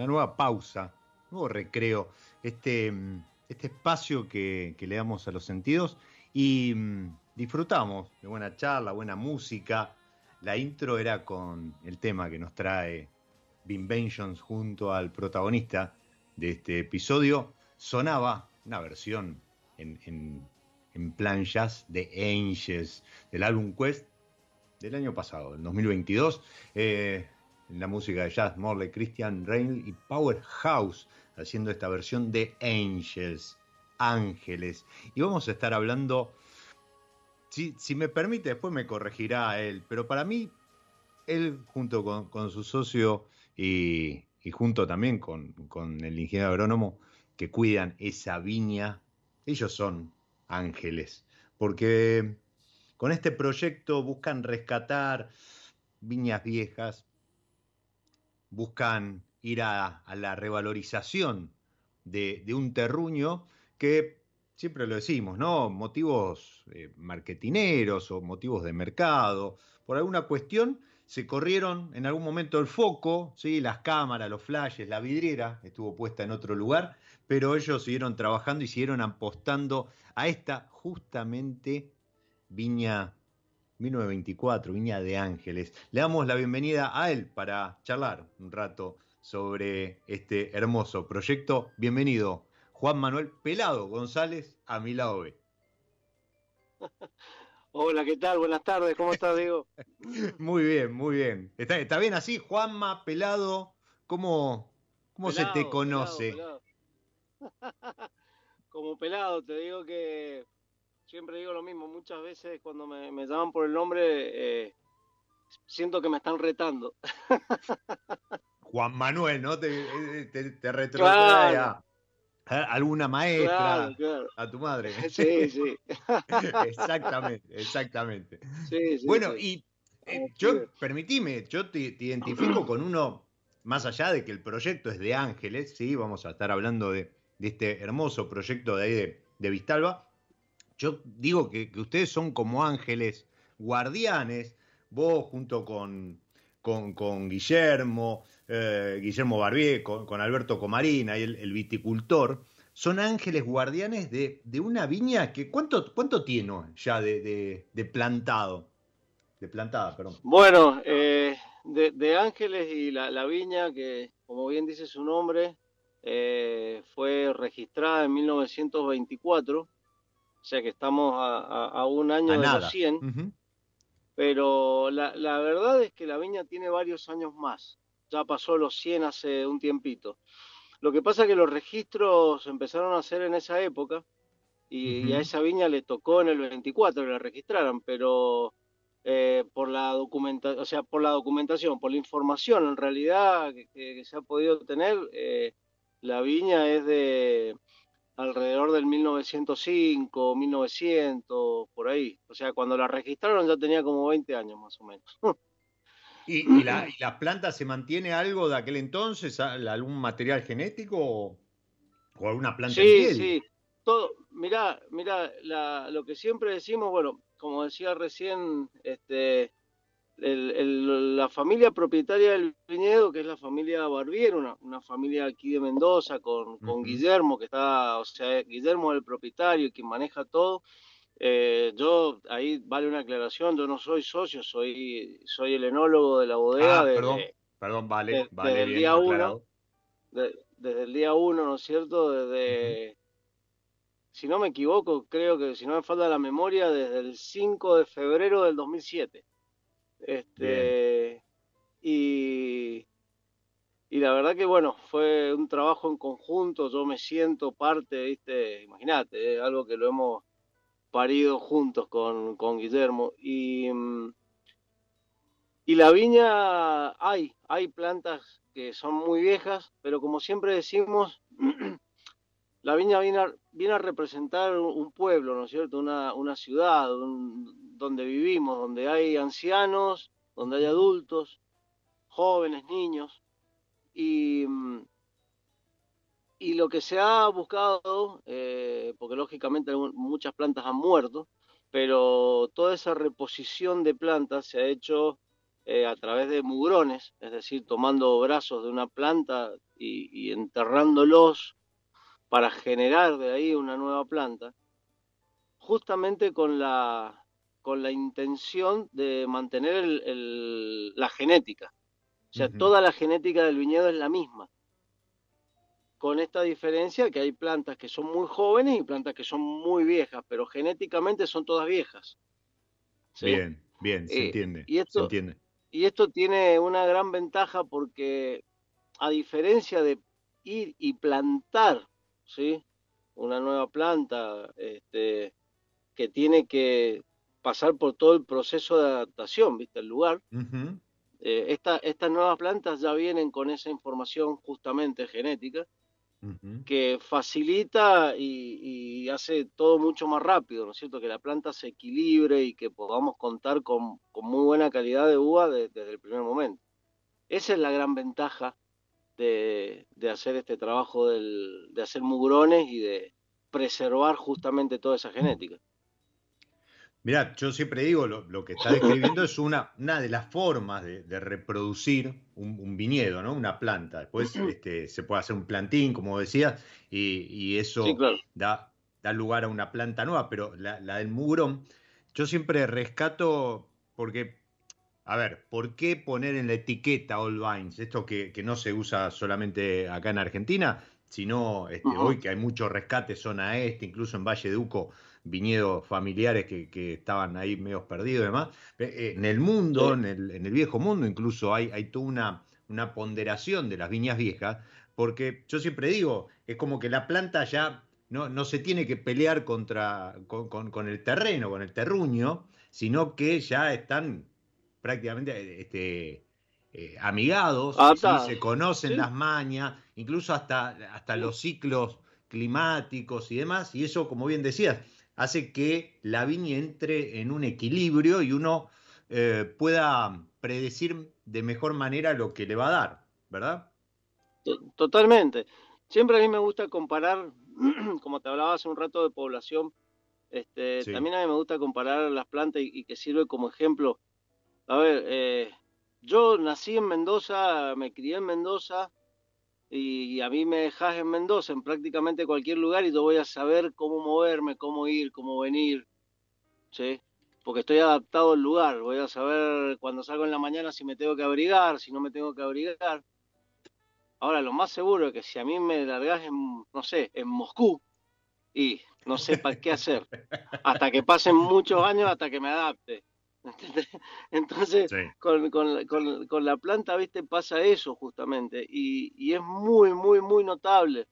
Una nueva pausa, un nuevo recreo, este, este espacio que, le damos a los sentidos y mm, disfrutamos de buena charla, buena música. La intro era con el tema que nos trae Binventions junto al protagonista de este episodio. Sonaba una versión en, en plan jazz de Angels del álbum Quest del año pasado, el 2022 en la música de jazz, Morley, Christian Rain y Powerhouse, haciendo esta versión de Angels, Ángeles. Y vamos a estar hablando, si, me permite, después me corregirá él, pero para mí, él junto con, su socio y, junto también con, con el ingeniero agrónomo que cuidan esa viña, ellos son ángeles, porque con este proyecto buscan rescatar viñas viejas, buscan ir a, la revalorización de, un terruño que siempre lo decimos, ¿no? Motivos eh, marketineros o motivos de mercado, por alguna cuestión se corrieron en algún momento el foco, ¿sí? las cámaras, los flashes, la vidriera estuvo puesta en otro lugar, pero ellos siguieron trabajando y siguieron apostando a esta justamente viña 1924, Viña de Ángeles. Le damos la bienvenida a él para charlar un rato sobre este hermoso proyecto. Bienvenido, Juan Manuel Pelado González, a mi lado B. Hola, ¿qué tal? Buenas tardes, ¿cómo estás, Diego? muy bien, muy bien. ¿Está, bien así, Juanma Pelado? ¿Cómo, cómo se te conoce? Como pelado, te digo que siempre digo lo mismo, muchas veces cuando me, llaman por el nombre, eh, siento que me están retando. Juan Manuel, ¿no? Te, eh, te, a, alguna maestra, a tu madre. Sí, sí. exactamente, exactamente. bueno, y eh, yo, permitime, yo te, identifico con uno, más allá de que el proyecto es de Ángeles, sí, vamos a estar hablando de, este hermoso proyecto de ahí de, de Vistalba, yo digo que, ustedes son como ángeles guardianes, vos junto con, con, Guillermo, eh, Guillermo Barbier, con, Alberto Comarina y el, viticultor, son ángeles guardianes de, una viña que ¿cuánto, cuánto tiene ya de, plantado? De plantada, perdón. Bueno, eh, de, ángeles y la, viña, que como bien dice su nombre, eh, fue registrada en 1924 o sea que estamos a, un año de los 100. Pero la, verdad es que la viña tiene varios años más. Ya pasó los 100 hace un tiempito. Lo que pasa es que los registros empezaron a hacer en esa época y, a esa viña le tocó en el 24 que la registraran, pero eh, por la documentación, o sea, por la documentación, por la información en realidad que, se ha podido tener, eh, la viña es de alrededor del 1905, 1900, por ahí. O sea, cuando la registraron ya tenía como 20 años más o menos. ¿Y, la, planta se mantiene algo de aquel entonces? ¿Algún material genético o, alguna planta? Sí, sí. Todo, mirá, mirá lo que siempre decimos, bueno, como decía recién, este, la familia propietaria del viñedo, que es la familia Barbier, una, una familia aquí de Mendoza, con, con Guillermo, que está, o sea, Guillermo es el propietario y quien maneja todo. Eh, yo, ahí vale una aclaración, yo no soy socio, soy, soy el enólogo de la bodega. Ah, perdón, perdón, vale, vale. Desde el día uno, desde el día uno, ¿no es cierto? Desde, si no me equivoco, creo que si no me falta la memoria, desde el 5 de febrero del 2007. Este, y, la verdad que bueno, fue un trabajo en conjunto, yo me siento parte, viste, imagínate, algo que lo hemos parido juntos con, con Guillermo. Y, y la viña hay, hay plantas que son muy viejas, pero como siempre decimos, la viña viene a, viene a representar un pueblo, ¿no es cierto? Una, una ciudad donde vivimos, donde hay ancianos, donde hay adultos, jóvenes, niños. Y, y lo que se ha buscado, eh, porque lógicamente muchas plantas han muerto, pero toda esa reposición de plantas se ha hecho eh, a través de mugrones, es decir, tomando brazos de una planta y enterrándolos para generar de ahí una nueva planta, justamente con la, con la intención de mantener la genética. O sea, toda la genética del viñedo es la misma. Con esta diferencia que hay plantas que son muy jóvenes y plantas que son muy viejas, pero genéticamente son todas viejas. Bien, bien, se, eh, entiende, y esto, se entiende. Y esto tiene una gran ventaja porque, a diferencia de ir y plantar ¿sí? Una nueva planta este, que tiene que pasar por todo el proceso de adaptación, ¿viste? El lugar. Eh, estas nuevas plantas ya vienen con esa información justamente genética que facilita y, hace todo mucho más rápido, ¿no es cierto? Que la planta se equilibre y que podamos contar con, muy buena calidad de uva desde el primer momento. Esa es la gran ventaja de, hacer este trabajo de hacer mugrones y de preservar justamente toda esa genética. Mira, yo siempre digo, lo, que está describiendo es una, una de las formas de, reproducir un, viñedo, ¿no? Una planta. Después este, se puede hacer un plantín, como decías, y, eso da, da, lugar a una planta nueva, pero la, la del mugrón, yo siempre rescato, porque a ver, ¿por qué poner en la etiqueta All Vines? Esto que, no se usa solamente acá en Argentina, sino este, hoy que hay mucho rescate zona este, incluso en Valle de Uco, viñedos familiares que, estaban ahí medio perdidos y demás. Eh, en el mundo, en, el, viejo mundo, incluso hay, hay toda una, una ponderación de las viñas viejas, porque yo siempre digo, es como que la planta ya no, no se tiene que pelear contra, con, con el terreno, con el terruño, sino que ya están prácticamente eh, este, eh, amigados, se conocen las mañas, incluso hasta, hasta los ciclos climáticos y demás, y eso, como bien decías, hace que la viña entre en un equilibrio y uno eh, pueda predecir de mejor manera lo que le va a dar, ¿verdad? Totalmente. Siempre a mí me gusta comparar, como te hablaba hace un rato de población, este, también a mí me gusta comparar las plantas y que sirve como ejemplo a ver, eh, yo nací en Mendoza, me crié en Mendoza y, a mí me dejas en Mendoza, en prácticamente cualquier lugar y yo voy a saber cómo moverme, cómo ir, cómo venir, ¿sí? Porque estoy adaptado al lugar, voy a saber cuando salgo en la mañana si me tengo que abrigar, si no me tengo que abrigar. Ahora, lo más seguro es que si a mí me largas en, no sé, en Moscú, y no sé para qué hacer, hasta que pasen muchos años hasta que me adapte. Entonces, con, con, la planta, viste, pasa eso justamente. Y, es muy, muy, muy notable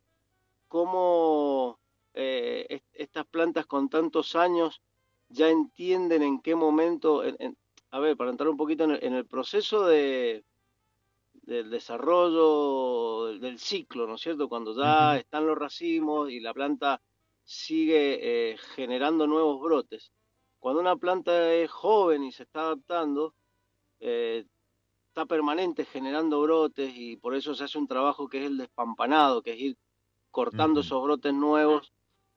cómo eh, estas plantas con tantos años ya entienden en qué momento, a ver, para entrar un poquito en el, proceso de, del desarrollo del, ciclo, ¿no es cierto? Cuando ya están los racimos y la planta sigue eh, generando nuevos brotes. Cuando una planta es joven y se está adaptando, eh, está permanente generando brotes y por eso se hace un trabajo que es el despampanado, que es ir cortando esos brotes nuevos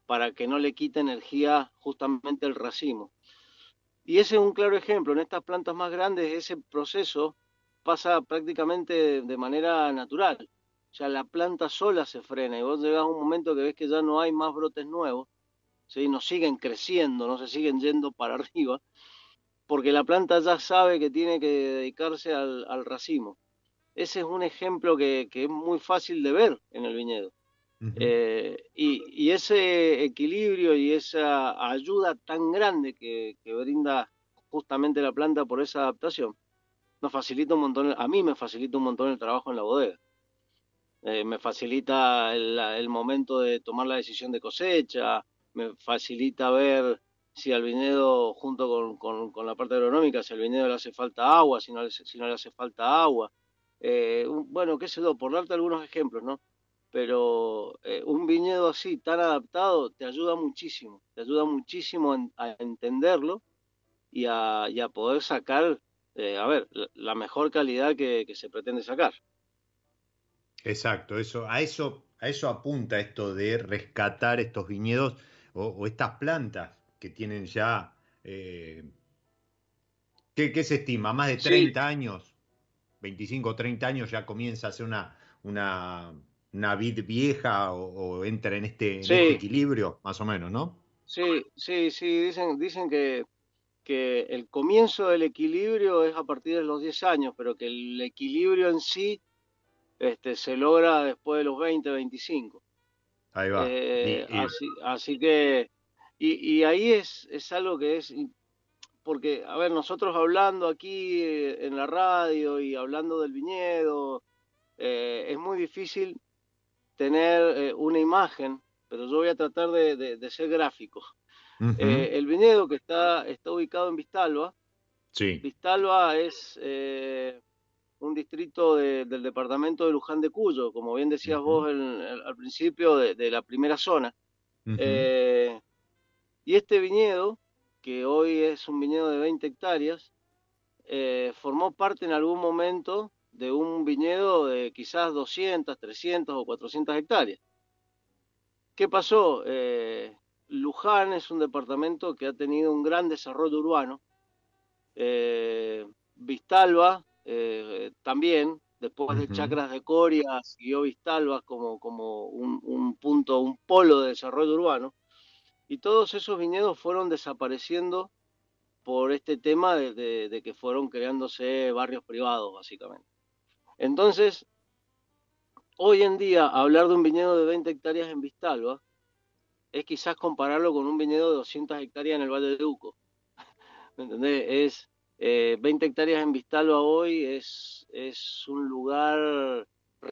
para que no le quite energía justamente el racimo. Y ese es un claro ejemplo. En estas plantas más grandes ese proceso pasa prácticamente de manera natural. O sea, la planta sola se frena y vos llegas a un momento que ves que ya no hay más brotes nuevos, ¿sí? no siguen creciendo, no se siguen yendo para arriba, porque la planta ya sabe que tiene que dedicarse al, racimo. Ese es un ejemplo que, es muy fácil de ver en el viñedo. Eh, y, ese equilibrio y esa ayuda tan grande que, brinda justamente la planta por esa adaptación, nos facilita un montón, a mí me facilita un montón el trabajo en la bodega. Eh, me facilita el, momento de tomar la decisión de cosecha, me facilita ver si al viñedo, junto con, la parte agronómica, si al viñedo le hace falta agua, si no, si no le hace falta agua. Eh, bueno, qué sé yo, por darte algunos ejemplos, ¿no? pero eh, un viñedo así, tan adaptado, te ayuda muchísimo, te ayuda muchísimo a entenderlo y a, poder sacar, eh, a ver, la mejor calidad que, se pretende sacar. Exacto, eso, a eso, a eso apunta esto de rescatar estos viñedos o, estas plantas que tienen ya, eh, ¿qué, se estima? Más de 30 años, 25 o 30 años ya comienza a ser una, una una vid vieja o, entra en este, este, equilibrio, más o menos, ¿no? Sí, sí, sí, dicen, dicen que, que el comienzo del equilibrio es a partir de los 10 años, pero que el equilibrio en sí este, se logra después de los 20, 25. Ahí va. Eh, así, que, y, y, ahí es, es algo que es, porque, a ver, nosotros hablando aquí eh, en la radio y hablando del viñedo, eh, es muy difícil tener eh, una imagen, pero yo voy a tratar de, ser gráfico. El viñedo que está, está ubicado en Vistalba. Sí. Vistalba es un distrito del departamento de Luján de Cuyo, como bien decías vos al principio, de, la primera zona. y este viñedo, que hoy es un viñedo de 20 hectáreas, formó parte en algún momento de un viñedo de quizás 200, 300 o 400 hectáreas. ¿Qué pasó? Eh, Luján es un departamento que ha tenido un gran desarrollo urbano. Eh, Vistalba eh, también, después de Chacras de Coria, siguió Vistalba como, como un, punto, un polo de desarrollo urbano. Y todos esos viñedos fueron desapareciendo por este tema de que fueron creándose barrios privados, básicamente. Entonces, hoy en día, hablar de un viñedo de 20 hectáreas en Vistalba es quizás compararlo con un viñedo de 200 hectáreas en el Valle de Uco. ¿Me entendés? Es, 20 eh, hectáreas en Vistalba hoy es, es un lugar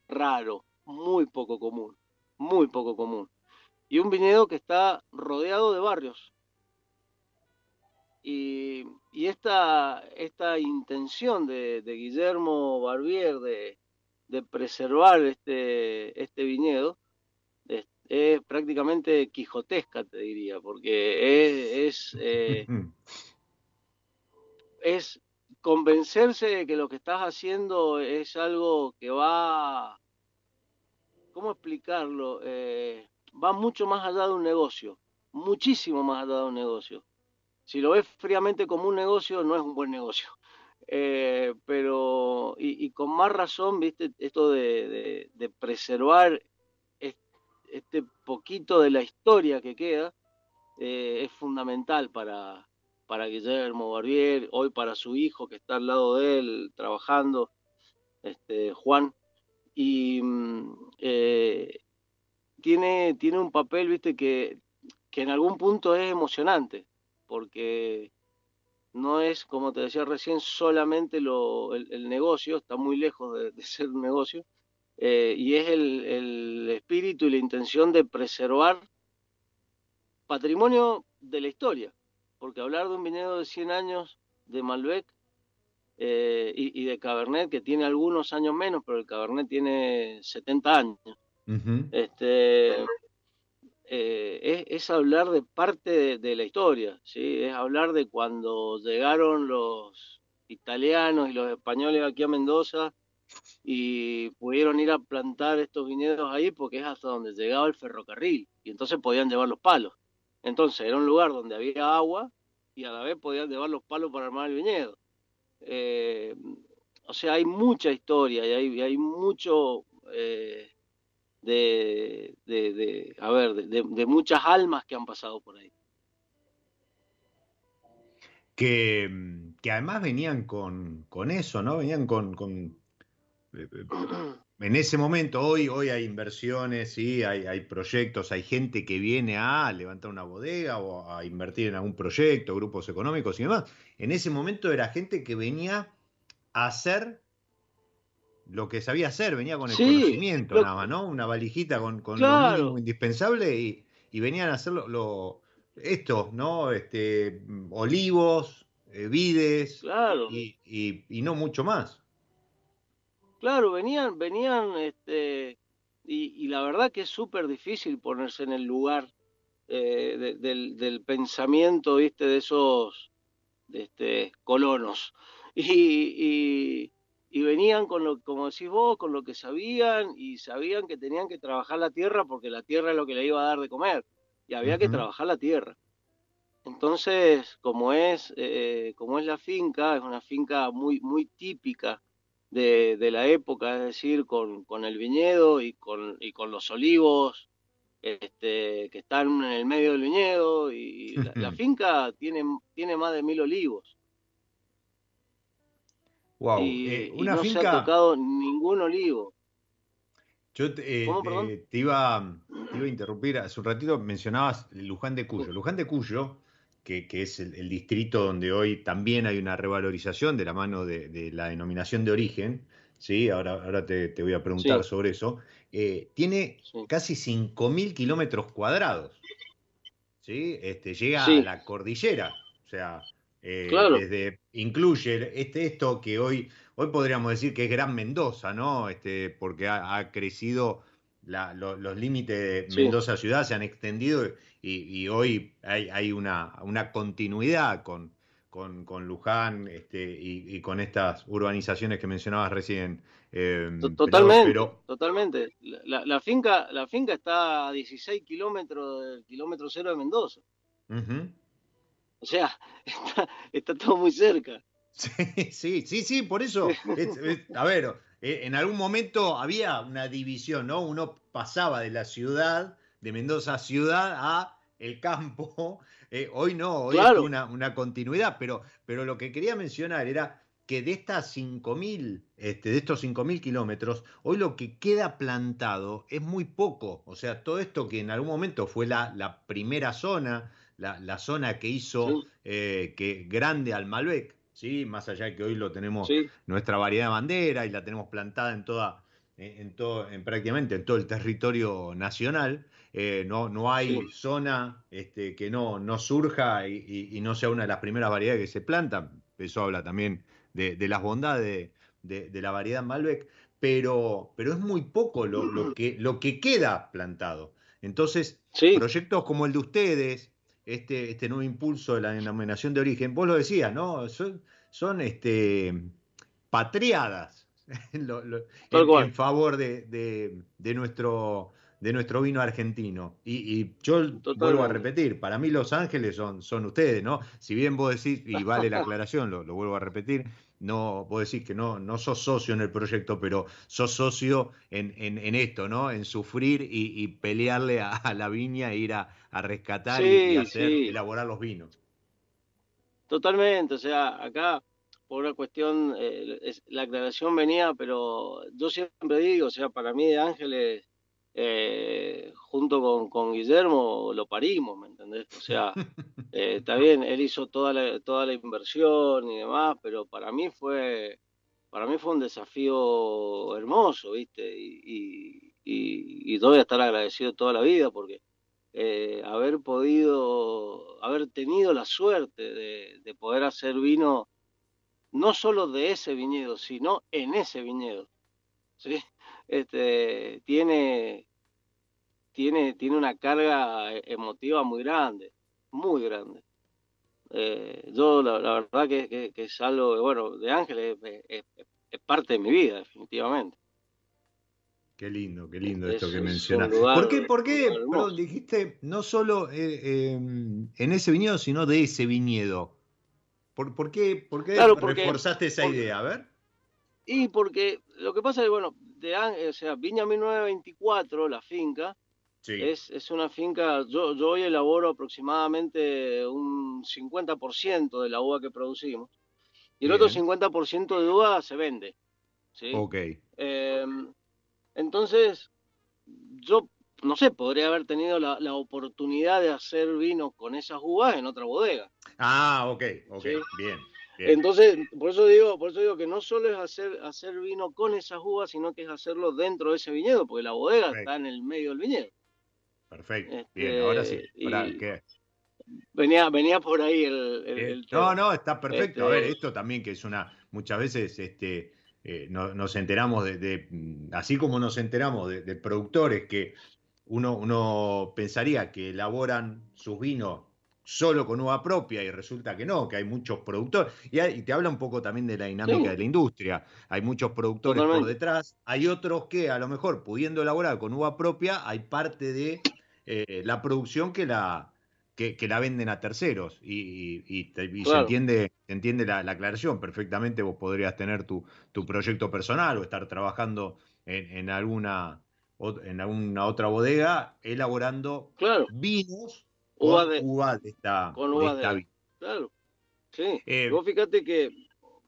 raro, muy poco común, muy poco común. Y un viñedo que está rodeado de barrios. Y, esta, esta intención de, Guillermo Barbier de, preservar este, este viñedo es, prácticamente quijotesca, te diría, porque es, eh, es convencerse de que lo que estás haciendo es algo que va, ¿cómo explicarlo? Eh, va mucho más allá de un negocio, muchísimo más allá de un negocio si lo ves fríamente como un negocio, no es un buen negocio. Eh, pero, y, con más razón, viste, esto de, preservar este poquito de la historia que queda, eh, es fundamental para, para Guillermo Barbier, hoy para su hijo que está al lado de él trabajando, este, Juan, y mm, eh, tiene, tiene un papel, viste, que, que en algún punto es emocionante porque no es, como te decía recién, solamente lo, el, negocio, está muy lejos de, ser un negocio, eh, y es el, espíritu y la intención de preservar patrimonio de la historia, porque hablar de un viñedo de 100 años de Malbec eh, y, de Cabernet, que tiene algunos años menos, pero el Cabernet tiene 70 años. este, eh, es, hablar de parte de, la historia, ¿sí? es hablar de cuando llegaron los italianos y los españoles aquí a Mendoza y pudieron ir a plantar estos viñedos ahí porque es hasta donde llegaba el ferrocarril y entonces podían llevar los palos. Entonces era un lugar donde había agua y a la vez podían llevar los palos para armar el viñedo. Eh, o sea, hay mucha historia y hay, hay mucho eh, de, de, a ver, de, muchas almas que han pasado por ahí. Que, que además venían con, con, eso, ¿no? Venían con, con eh, en ese momento, hoy, hoy hay inversiones, ¿sí? hay, hay, proyectos, hay gente que viene a levantar una bodega o a invertir en algún proyecto, grupos económicos y demás. En ese momento era gente que venía a hacer lo que sabía hacer, venía con el conocimiento nada más, ¿no? Una valijita con, con lo mínimo indispensable y, venían a hacer lo, esto, ¿no? Este, olivos, eh, vides y, y no mucho más. Claro, venían, venían, este, y, la verdad que es súper difícil ponerse en el lugar eh, del, del, pensamiento, viste, de esos este, colonos. Y, y, venían con lo, como decís vos, con lo que sabían, y sabían que tenían que trabajar la tierra porque la tierra es lo que le iba a dar de comer, y había que trabajar la tierra. Entonces, como es, eh, como es la finca, es una finca muy, muy típica de, la época, es decir, con, con, el viñedo y con, y con los olivos este, que están en el medio del viñedo. Y la, finca tiene, tiene más de mil olivos. Wow, y, eh, una no se ha tocado ningún olivo. Yo te, eh, eh, te, iba, te, iba, a interrumpir, hace un ratito mencionabas Luján de Cuyo. Luján de Cuyo que, es el, distrito donde hoy también hay una revalorización de la mano de, la denominación de origen, ¿sí? ahora, ahora te, voy a preguntar sobre eso, eh, tiene casi 5.000 kilómetros cuadrados, ¿sí? este, llega a la cordillera, o sea, eh, desde, incluye este, esto que hoy, hoy podríamos decir que es Gran Mendoza, ¿no? Este, porque ha, crecido los límites de Mendoza ciudad, se han extendido y, hoy hay, una, continuidad con, con, Luján este, y, con estas urbanizaciones que mencionabas recién. Em, totalmente, totalmente. La, finca, la finca está a 16 kilómetros del kilómetro cero de Mendoza. O sea, está, todo muy cerca. Sí, sí, sí, sí, por eso, a ver, eh, en algún momento había una división, ¿no? Uno pasaba de la ciudad de Mendoza ciudad a el campo. Eh, hoy no, hoy es una, una, continuidad, pero, pero lo que quería mencionar era que de estas 5.000, este, de estos 5.000 kilómetros, hoy lo que queda plantado es muy poco. O sea, todo esto que en algún momento fue la, la primera zona, la, la, zona que hizo eh, que grande al Malbec, ¿sí? más allá de que hoy lo tenemos nuestra variedad de bandera y la tenemos plantada en toda, en, todo, en prácticamente en todo el territorio nacional. Eh, no, no hay zona este, que no, no surja y, no sea una de las primeras variedades que se plantan. Eso habla también de, las bondades de, la variedad Malbec, pero, pero es muy poco lo, que, lo que queda plantado. Entonces, proyectos como el de ustedes, este, este nuevo impulso de la denominación de origen, vos lo decías, ¿no? Son, son este, patriadas en, favor de, de nuestro de nuestro vino argentino. Y, yo vuelvo a repetir, para mí Los Ángeles son, son ustedes, ¿no? Si bien vos decís, y vale la aclaración, lo, vuelvo a repetir, no, vos decís que no, no sos socio en el proyecto, pero sos socio en, en, esto, ¿no? En sufrir y, pelearle a, la viña e ir a, rescatar y, hacer, elaborar los vinos. Totalmente, o sea, acá por una cuestión, eh, la aclaración venía, pero yo siempre digo, o sea, para mí de Ángeles eh, junto con, con, Guillermo lo parimos, ¿me entendés? O sea, eh, está bien, él hizo toda la, toda la inversión y demás, pero para mí fue, para mí fue un desafío hermoso, ¿viste? Y, y, y, voy a estar agradecido toda la vida porque eh, haber podido, haber tenido la suerte de, de poder hacer vino no solo de ese viñedo, sino en ese viñedo. ¿sí? Este, tiene, tiene, tiene una carga emotiva muy grande, muy grande. Eh, yo la, verdad que, es algo, bueno, de Ángeles es, parte de mi vida, definitivamente. Qué lindo, qué lindo esto que mencionas. ¿Por qué, por qué dijiste no solo eh, em, en ese viñedo, sino de ese viñedo? ¿Por, por qué, por qué reforzaste esa idea? A ver. Y porque lo que pasa es, bueno, de, o sea, Viña 1924, la finca, es, es, una finca, yo, yo hoy elaboro aproximadamente un 50% de la uva que producimos y el otro 50% de uva se vende. ¿sí? Ok. Em, entonces, yo, no sé, podría haber tenido la, la, oportunidad de hacer vino con esas uvas en otra bodega. Ah, ok, ok, bien. Entonces, por eso digo, por eso digo que no solo es hacer, hacer vino con esas uvas, sino que es hacerlo dentro de ese viñedo, porque la bodega está en el medio del viñedo. Perfecto. Bien, ahora sí. Este, venía, venía por ahí el, No, no, está perfecto. A ver, este esto también que es una, muchas veces este, eh, nos enteramos de, así como nos enteramos de, de productores que uno, uno pensaría que elaboran sus vinos solo con uva propia y resulta que no, que hay muchos productores. Y, te habla un poco también de la dinámica de la industria. Hay muchos productores por detrás, hay otros que a lo mejor pudiendo elaborar con uva propia, hay parte de eh, la producción que la, que, la venden a terceros. Y, se entiende, entiende la, aclaración. Perfectamente vos podrías tener tu, tu proyecto personal o estar trabajando en, alguna en alguna otra bodega elaborando vinos de, uva de esta, con uva de, claro sí. Eh, vos fíjate que,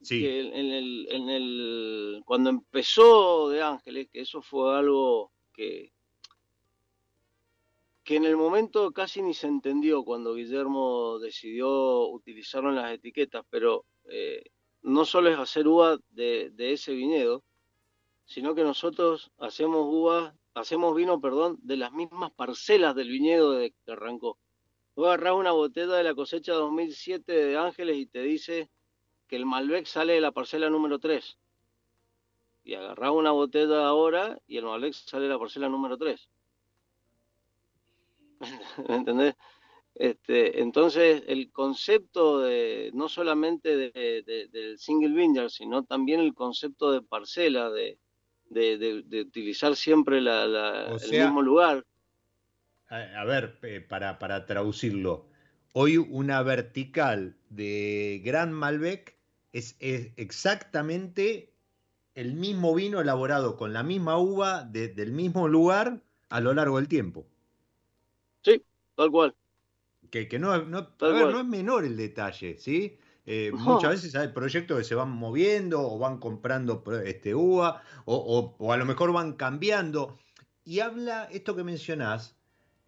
en, el, en el cuando empezó de Ángeles que eso fue algo que que en el momento casi ni se entendió cuando Guillermo decidió utilizarlo en las etiquetas pero eh, no solo es hacer uva de, de ese viñedo sino que nosotros hacemos uva hacemos vino perdón de las mismas parcelas del viñedo de que arrancó Vos agarrás una botella de la cosecha 2007 de Ángeles y te dice que el Malbec sale de la parcela número 3. Y agarrás una botella ahora y el Malbec sale de la parcela número 3. ¿Me entendés? Este, entonces, el concepto de no solamente de, del single vineyard, sino también el concepto de parcela, de, de utilizar siempre la, el mismo lugar a, ver, para, para traducirlo, hoy una vertical de Gran Malbec es, exactamente el mismo vino elaborado con la misma uva del mismo lugar a lo largo del tiempo. Sí, tal cual. Que, no, no, no es menor el detalle, ¿sí? Eh, muchas veces hay proyectos que se van moviendo o van comprando este, uva o, o, a lo mejor van cambiando. Y habla, esto que mencionás,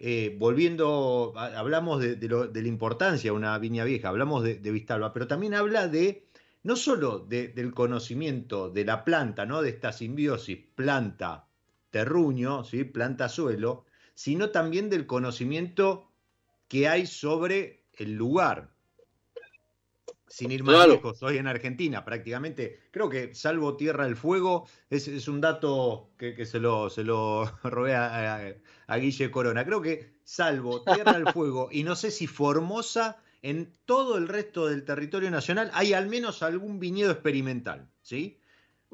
eh, volviendo, hablamos de, la importancia de una viña vieja, hablamos de, Vistalba, pero también habla de, no solo del conocimiento de la planta, ¿no? de esta simbiosis planta-terruño, ¿sí? planta-suelo, sino también del conocimiento que hay sobre el lugar, sin ir más lejos, hoy en Argentina prácticamente, creo que salvo Tierra del Fuego, es, un dato que, se, lo, se lo robé a, Guille Corona, creo que salvo Tierra del Fuego y no sé si Formosa, en todo el resto del territorio nacional hay al menos algún viñedo experimental, ¿sí?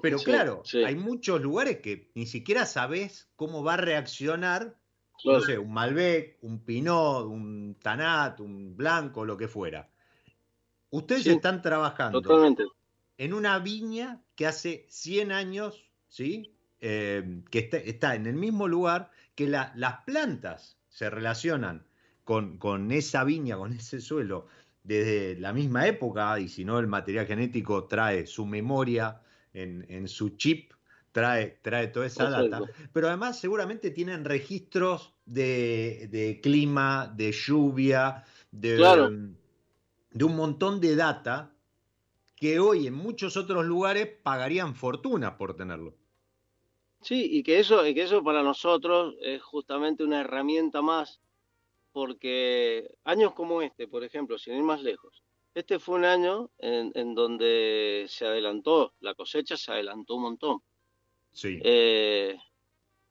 Pero claro, hay muchos lugares que ni siquiera sabes cómo va a reaccionar, no sé, un Malbec, un Pinot, un Tanat, un Blanco, lo que fuera. Ustedes están trabajando en una viña que hace 100 años, ¿sí? Eh, que está, en el mismo lugar, que las plantas se relacionan con, con, esa viña, con ese suelo, desde la misma época, y si no, el material genético trae su memoria en, su chip, trae, trae toda esa data, pero además seguramente tienen registros de, clima, de lluvia, de, de un montón de data que hoy en muchos otros lugares pagarían fortuna por tenerlo. Sí, y que eso, y que eso para nosotros es justamente una herramienta más, porque años como este, por ejemplo, sin ir más lejos, este fue un año en, donde se adelantó, la cosecha se adelantó un montón. Sí. Eh,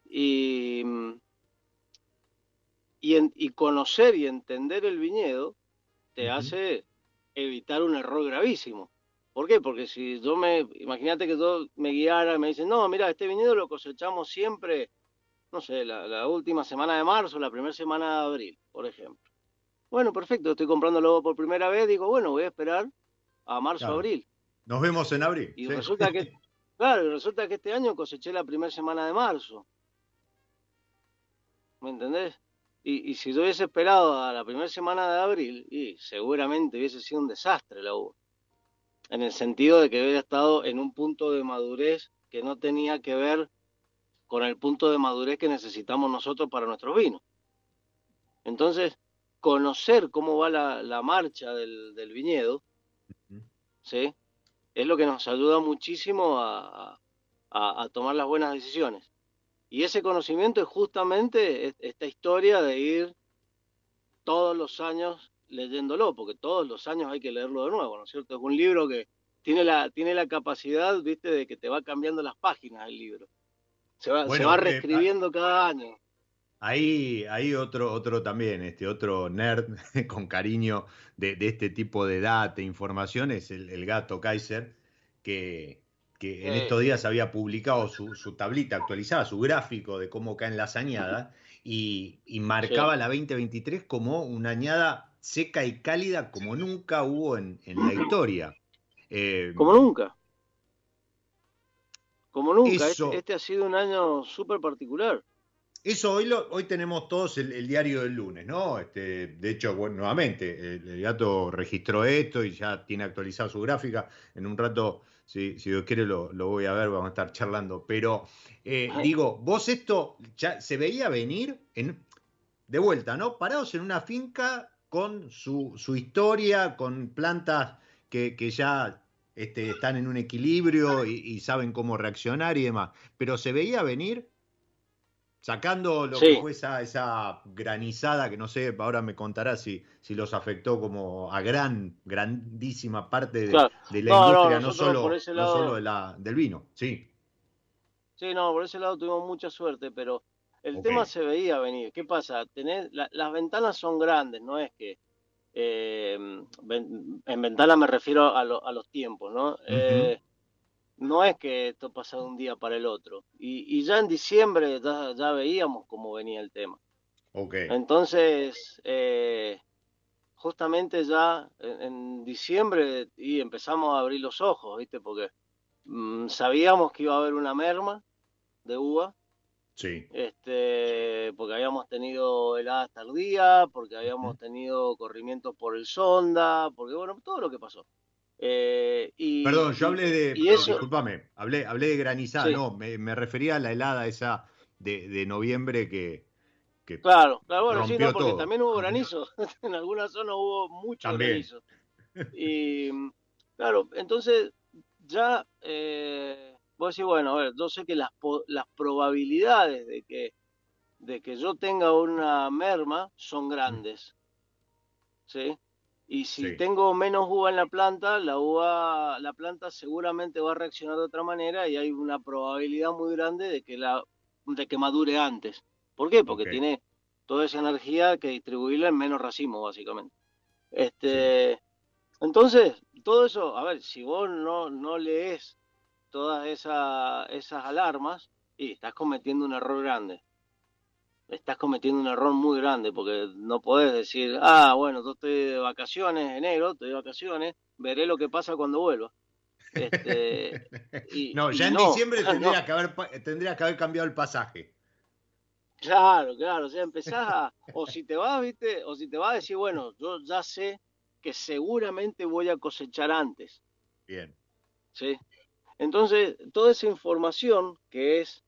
y, y, conocer y entender el viñedo te hace evitar un error gravísimo. ¿Por qué? Porque si yo me, imagínate que yo me guiara y me dicen, no, mira, este viñedo lo cosechamos siempre, no sé, la, última semana de marzo, la primera semana de abril, por ejemplo. Bueno, perfecto, estoy comprando luego por primera vez, digo, bueno, voy a esperar a marzo, abril. Nos vemos en abril. Y resulta que, claro, resulta que este año coseché la primera semana de marzo. ¿Me entendés? Y, si yo hubiese esperado a la primera semana de abril, y seguramente hubiese sido un desastre la uva. En el sentido de que hubiera estado en un punto de madurez que no tenía que ver con el punto de madurez que necesitamos nosotros para nuestros vinos. Entonces, conocer cómo va la, marcha del, viñedo, ¿sí? Es lo que nos ayuda muchísimo a tomar las buenas decisiones. Y ese conocimiento es justamente esta historia de ir todos los años leyéndolo, porque todos los años hay que leerlo de nuevo, ¿no es cierto? Es un libro que tiene la, tiene la capacidad, viste, de que te va cambiando las páginas el libro. Se va, se va eh, reescribiendo cada año. Ahí hay otro, otro también, este otro nerd con cariño de, este tipo de data, información, es el gato Kaiser, que, que en estos días había publicado su, tablita actualizada, su gráfico de cómo caen las añadas, y, marcaba la 2023 como una añada seca y cálida como nunca hubo en, la historia. Eh, como nunca. Como nunca. Este, este, ha sido un año súper particular. Eso hoy, lo, hoy tenemos todos el, diario del lunes, ¿no? Este, de hecho, bueno, nuevamente, el, gato registró esto y ya tiene actualizada su gráfica. En un rato si, Dios quiere lo, voy a ver, vamos a estar charlando. Pero eh, digo, vos esto ya se veía venir en, de vuelta, ¿no? Parados en una finca con su, historia, con plantas que, ya este, están en un equilibrio y, saben cómo reaccionar y demás. Pero se veía venir Sacando lo que fue esa, esa, granizada, que no sé, ahora me contará si, si los afectó como a gran, grandísima parte de, la industria, no, solo, no solo de la, del vino, sí. Sí, no, por ese lado tuvimos mucha suerte, pero el tema se veía venir. ¿Qué pasa? Tenés, las ventanas son grandes, no es que... Eh, en ventana me refiero a, a los tiempos, ¿no? No es que esto pasa de un día para el otro. Y, ya en diciembre ya, veíamos cómo venía el tema. Okay. Entonces, eh, justamente ya en, diciembre y empezamos a abrir los ojos, ¿viste? Porque mm, sabíamos que iba a haber una merma de uva. Sí. Este, porque habíamos tenido heladas tardías, porque habíamos tenido corrimientos por el sonda, porque bueno, todo lo que pasó. Eh, y, Perdón, yo hablé de. Disculpame, hablé, hablé de granizada, no, me, refería a la helada esa de, noviembre que. claro, claro, bueno, sí, no, porque también hubo granizo. en algunas zonas hubo mucho granizo. Y claro, entonces ya eh, vos decís, bueno, a ver, yo sé que las, las probabilidades de que, de que yo tenga una merma son grandes. ¿Sí? Y si tengo menos uva en la planta, la uva, la planta seguramente va a reaccionar de otra manera y hay una probabilidad muy grande de que la, de que madure antes. ¿Por qué? Porque tiene toda esa energía que distribuirla en menos racimo, básicamente. Este, entonces, todo eso, a ver, si vos no, no lees todas esas alarmas, y estás cometiendo un error grande estás cometiendo un error muy grande porque no podés decir, ah, bueno, yo estoy de vacaciones, enero, estoy de vacaciones, veré lo que pasa cuando vuelva. Este, no, ya en diciembre tendría, que haber, tendría que haber cambiado el pasaje. Claro, claro, o sea, empezás a, o si te vas, viste, o si te vas a decir, bueno, yo ya sé que seguramente voy a cosechar antes. Bien. ¿Sí? Entonces, toda esa información que es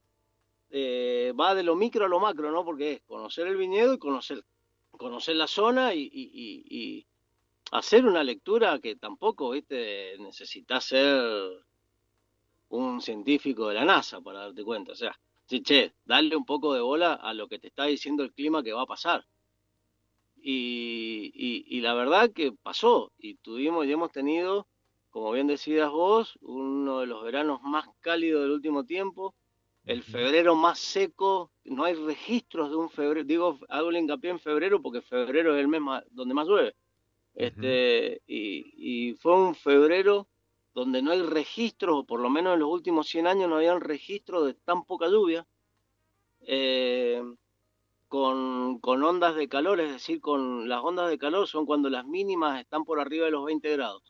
eh, va de lo micro a lo macro, ¿no? Porque es conocer el viñedo y conocer, conocer la zona y, hacer una lectura que tampoco, ¿viste? Necesitas ser un científico de la NASA para darte cuenta. O sea, sí, che, darle un poco de bola a lo que te está diciendo el clima que va a pasar. y, la verdad que pasó y tuvimos y hemos tenido, como bien decías vos, uno de los veranos más cálidos del último tiempo, el febrero más seco, no hay registros de un febrero, digo, hago el hincapié en febrero porque febrero es el mes donde más llueve. Este, y, fue un febrero donde no hay registros, o por lo menos en los últimos 100 años no había registro de tan poca lluvia. Eh, con, con, ondas de calor, es decir, con las ondas de calor son cuando las mínimas están por arriba de los 20 grados.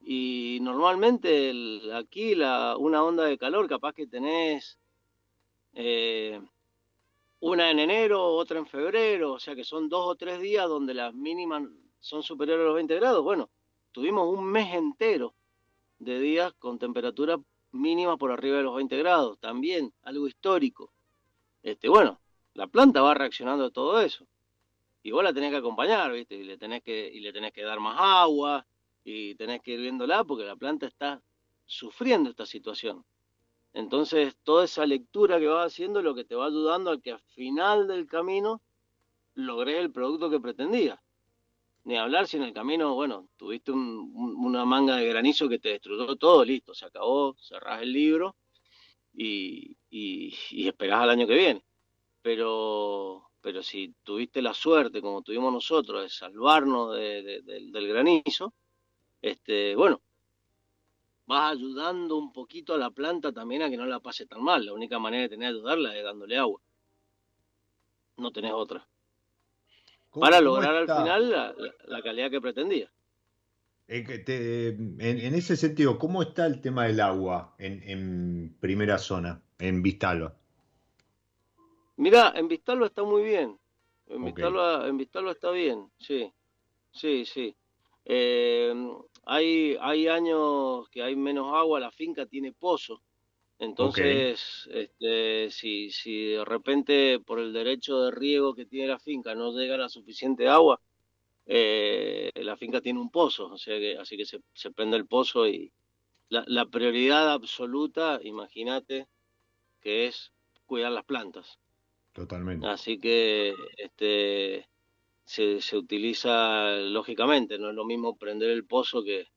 Y normalmente aquí la, una onda de calor capaz que tenés eh, una en enero, otra en febrero, o sea que son dos o tres días donde las mínimas son superiores a los 20 grados. Bueno, tuvimos un mes entero de días con temperatura mínima por arriba de los 20 grados, también algo histórico. Este, bueno, la planta va reaccionando a todo eso. Y vos la tenés que acompañar, ¿viste? Y le tenés que, y le tenés que dar más agua, y tenés que ir viéndola porque la planta está sufriendo esta situación. Entonces, toda esa lectura que vas haciendo es lo que te va ayudando a que al final del camino logres el producto que pretendías. Ni hablar si en el camino, bueno, tuviste una manga de granizo que te destruyó todo, listo, se acabó, cerrás el libro y, y al año que viene pero, pero si tuviste la suerte, como tuvimos nosotros, de salvarnos del granizo, este, bueno, vas ayudando un poquito a la planta también a que no la pase tan mal. La única manera de tener que ayudarla es dándole agua. No tenés otra. Para lograr al final la, calidad que pretendía. En, en, ese sentido, ¿cómo está el tema del agua en, en primera zona, en Vistalba? Mira, en Vistalba está muy bien. En, Vistalba, en está bien, sí. Sí, sí. Eh, hay, hay años que hay menos agua, la finca tiene pozo. Entonces, este, si, si de repente por el derecho de riego que tiene la finca no llega la suficiente agua, eh, la finca tiene un pozo, o sea que así que se, se prende el pozo y la, la prioridad absoluta, imagínate, que es cuidar las plantas. Totalmente. Así que este se, se, utiliza lógicamente, no es lo mismo prender el pozo que,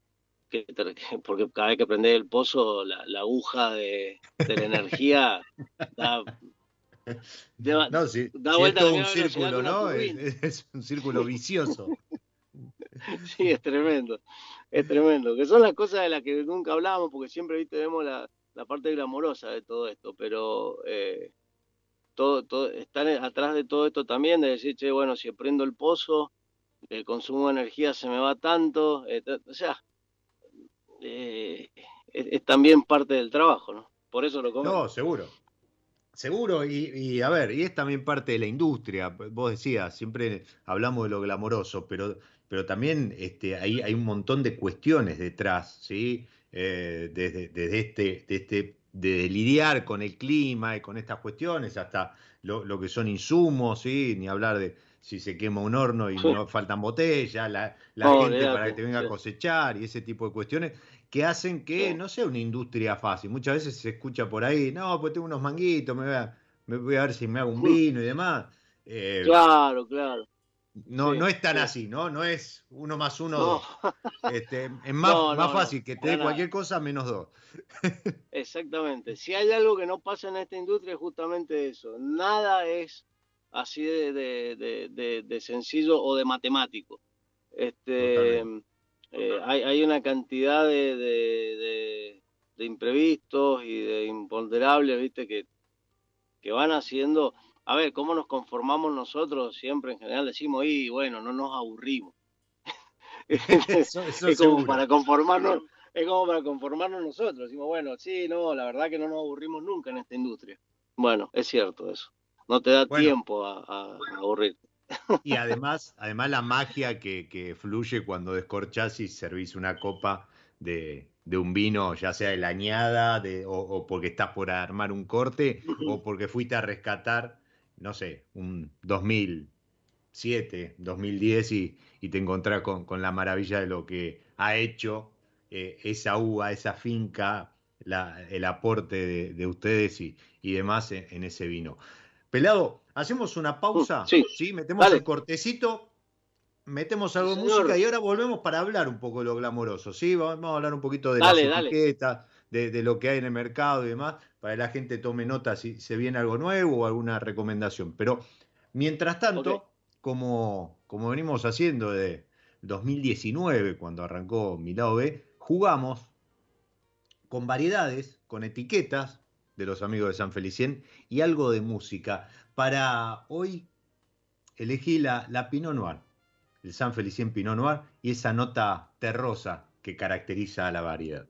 que, porque cada vez que prender el pozo la, la aguja de, de, la energía da, no, si, da vuelta es todo un círculo, ¿no? Es, es, un círculo vicioso. sí, es tremendo, es tremendo. Que son las cosas de las que nunca hablamos, porque siempre ¿viste? vemos la, la parte glamorosa de todo esto, pero eh, todo, están atrás de todo esto también, de decir, che, bueno, si prendo el pozo, el consumo de energía se me va tanto, eh, o sea, eh, es, también parte del trabajo, ¿no? Por eso lo comento. No, seguro. Seguro, y, a ver, y es también parte de la industria. Vos decías, siempre hablamos de lo glamoroso, pero, pero también este, hay, hay un montón de cuestiones detrás, ¿sí? Eh, desde, desde, este, de este de lidiar con el clima y con estas cuestiones, hasta lo, que son insumos, ¿sí? ni hablar de si se quema un horno y no faltan botellas, la, gente para que te venga a cosechar y ese tipo de cuestiones que hacen que no sea una industria fácil. Muchas veces se escucha por ahí, no, pues tengo unos manguitos, me voy a, me voy a ver si me hago un vino y demás. Eh, claro, claro. No, no es tan así, ¿no? No es uno más uno, dos. Este, es más, más fácil que te dé cualquier cosa menos dos. Exactamente. Si hay algo que no pasa en esta industria es justamente eso. Nada es así de, de, de, sencillo o de matemático. Este, eh, hay, hay, una cantidad de, imprevistos y de imponderables, ¿viste? Que, que van haciendo a ver, ¿cómo nos conformamos nosotros? Siempre en general decimos, y bueno, no nos aburrimos. es como para conformarnos, es como para conformarnos nosotros. Decimos, bueno, sí, no, la verdad que no nos aburrimos nunca en esta industria. Bueno, es cierto eso. No te da tiempo a, a, aburrirte. Y además, además la magia que, que fluye cuando descorchás y servís una copa de, de un vino, ya sea de la añada de, o, o, porque estás por armar un corte o porque fuiste a rescatar no sé, un 2007, 2010 y, y te encontrás con, la maravilla de lo que ha hecho eh, esa uva, esa finca, el aporte de, ustedes y, demás en, ese vino. Pelado, hacemos una pausa, mm, sí, Metemos el cortecito metemos algo de música y ahora volvemos para hablar un poco de lo glamoroso, ¿sí? Vamos a hablar un poquito de las etiquetas, de, lo que hay en el mercado y demás, para que la gente tome nota si se viene algo nuevo o alguna recomendación. Pero mientras tanto, como, como venimos haciendo de 2019, cuando arrancó mi lado B, jugamos con variedades, con etiquetas de los amigos de San Felicien y algo de música. Para hoy elegí la, la Pinot Noir el San Felicien Pinot Noir y esa nota terrosa que caracteriza a la variedad.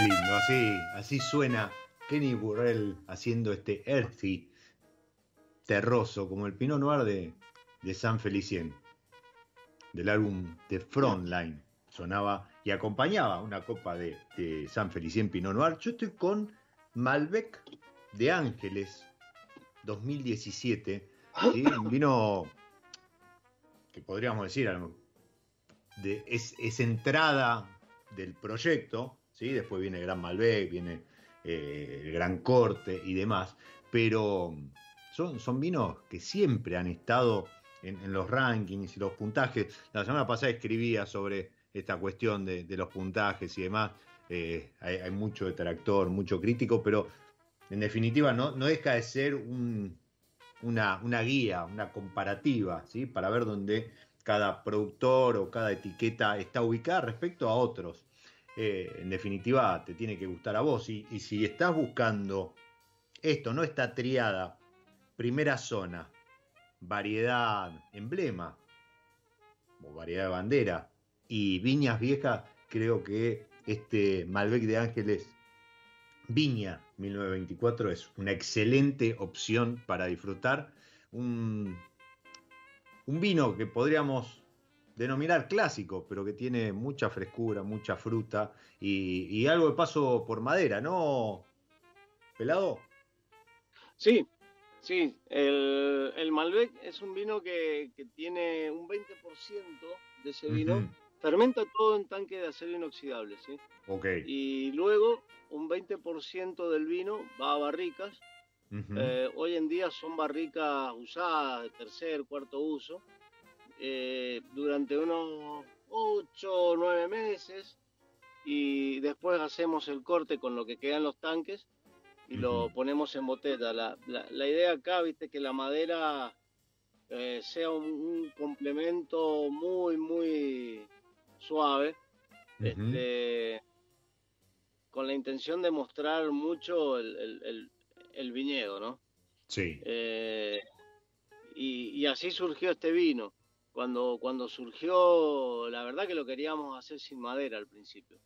Lindo, así, suena Kenny Burrell haciendo este earthy terroso, como el Pinot Noir de, de San Felicien, del álbum The Frontline. Sonaba y acompañaba una copa de, San Felicien Pinot Noir. Yo estoy con Malbec de Ángeles 2017. Un vino que podríamos decir de, es, es entrada del proyecto Después viene el Gran Malbec, viene eh, el Gran Corte y demás, pero son, son vinos que siempre han estado en, los rankings y los puntajes. La semana pasada escribía sobre esta cuestión de, los puntajes y demás. Eh, hay, mucho detractor, mucho crítico, pero en definitiva no, no deja de ser una, una, guía, una comparativa, ¿sí? para ver dónde cada productor o cada etiqueta está ubicada respecto a otros. Eh, en definitiva te tiene que gustar a vos. Y, si estás buscando esto, no está triada, primera zona, variedad emblema, o variedad de bandera, y viñas viejas, creo que este Malbec de Ángeles Viña 1924 es una excelente opción para disfrutar. Un, un vino que podríamos denominar clásico, pero que tiene mucha frescura, mucha fruta y, algo de paso por madera, ¿no? ¿Pelado? Sí, sí. El, Malbec es un vino que, tiene un 20% de ese vino. Fermenta todo en tanque de acero inoxidable, ¿sí? Ok. Y luego un 20% del vino va a barricas. Eh, hoy en día son barricas usadas de tercer, cuarto uso eh, durante unos 8 o 9 meses y después hacemos el corte con lo que quedan los tanques y lo ponemos en botella. La, la, idea acá, viste, que la madera eh, sea un, complemento muy, muy suave, este, con la intención de mostrar mucho el, el, viñedo, ¿no? Sí. Eh, y, y, así surgió este vino. Cuando, surgió, la verdad que lo queríamos hacer sin madera al principio.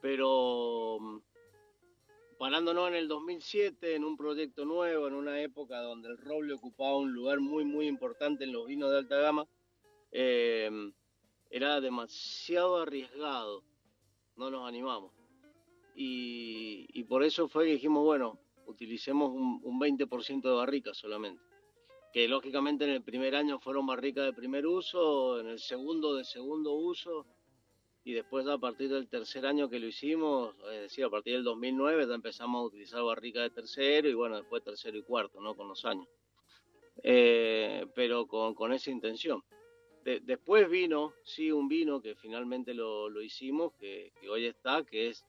Pero parándonos en el 2007, en un proyecto nuevo, en una época donde el roble ocupaba un lugar muy, muy importante en los vinos de alta gama, eh, era demasiado arriesgado, no nos animamos. Y, por eso fue que dijimos, bueno, utilicemos un, un 20% de barricas solamente. Que lógicamente en el primer año fueron barricas de primer uso, en el segundo de segundo uso, y después a partir del tercer año que lo hicimos, es decir, a partir del 2009 ya empezamos a utilizar barrica de tercero y bueno, después tercero y cuarto, ¿no? Con los años. Eh, pero con, con, esa intención. después vino, sí, un vino que finalmente lo, lo hicimos, que, hoy está, que es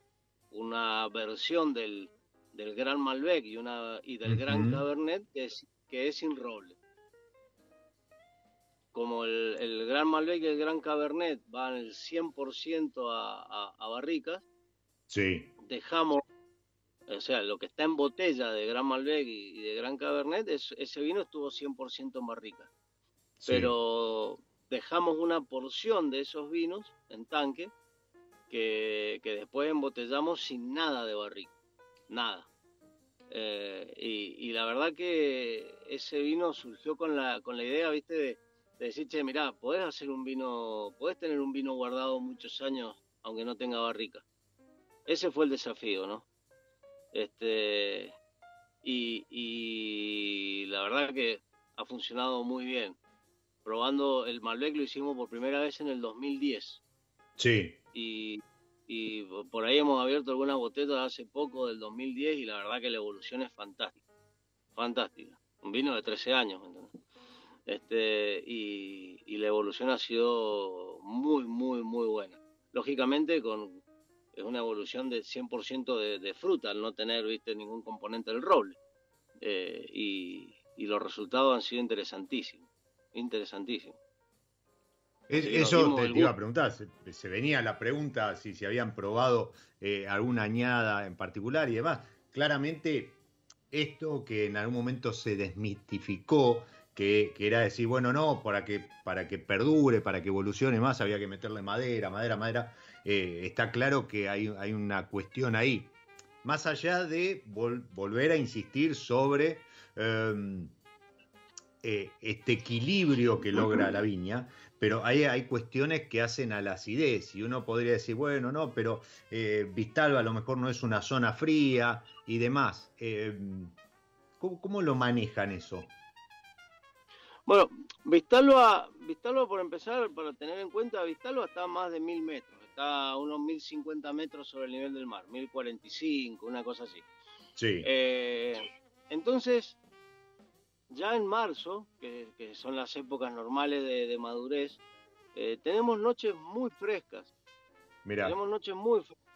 una versión del, del Gran Malbec y, una, y del Gran Cabernet, que es, que es sin roble como el, Gran Malbec y el Gran Cabernet van el 100% a, a, barricas, sí. dejamos, o sea, lo que está en botella de Gran Malbec y, de Gran Cabernet, ese vino estuvo 100% en barricas. Pero dejamos una porción de esos vinos en tanque que, después embotellamos sin nada de barrica, nada. Eh, y, y, la verdad que ese vino surgió con la, con la idea, viste, de de decir, che, mirá, podés hacer un vino, podés tener un vino guardado muchos años aunque no tenga barrica. Ese fue el desafío, ¿no? Este, y, la verdad que ha funcionado muy bien. Probando el Malbec lo hicimos por primera vez en el 2010. Sí. Y, y por ahí hemos abierto algunas botellas hace poco del 2010 y la verdad que la evolución es fantástica. Fantástica. Un vino de 13 años, ¿me entiendes? este, y, la evolución ha sido muy, muy, muy buena. Lógicamente, con, es una evolución de 100% de, de fruta, al no tener viste ningún componente del roble. Eh, y, los resultados han sido interesantísimos, interesantísimos. Eso te, iba a preguntar, se, venía la pregunta si se habían probado eh, alguna añada en particular y demás. Claramente, esto que en algún momento se desmitificó, que, era decir, bueno, no, para que, para que perdure, para que evolucione más, había que meterle madera, madera, madera. Eh, está claro que hay, hay, una cuestión ahí. Más allá de volver a insistir sobre em, eh, este equilibrio que logra la viña, pero hay, hay cuestiones que hacen a la acidez y uno podría decir, bueno, no, pero eh, Vistalba a lo mejor no es una zona fría y demás. Em, ¿Cómo lo manejan eso? Bueno, Vistalba, Vistalba por empezar, para tener en cuenta, Vistalba está a más de mil metros, está a unos mil cincuenta metros sobre el nivel del mar, mil cuarenta y cinco, una cosa así. Sí. Eh, entonces, ya en marzo, que, son las épocas normales de, madurez, eh, tenemos noches muy frescas. Mira. Tenemos noches muy frescas.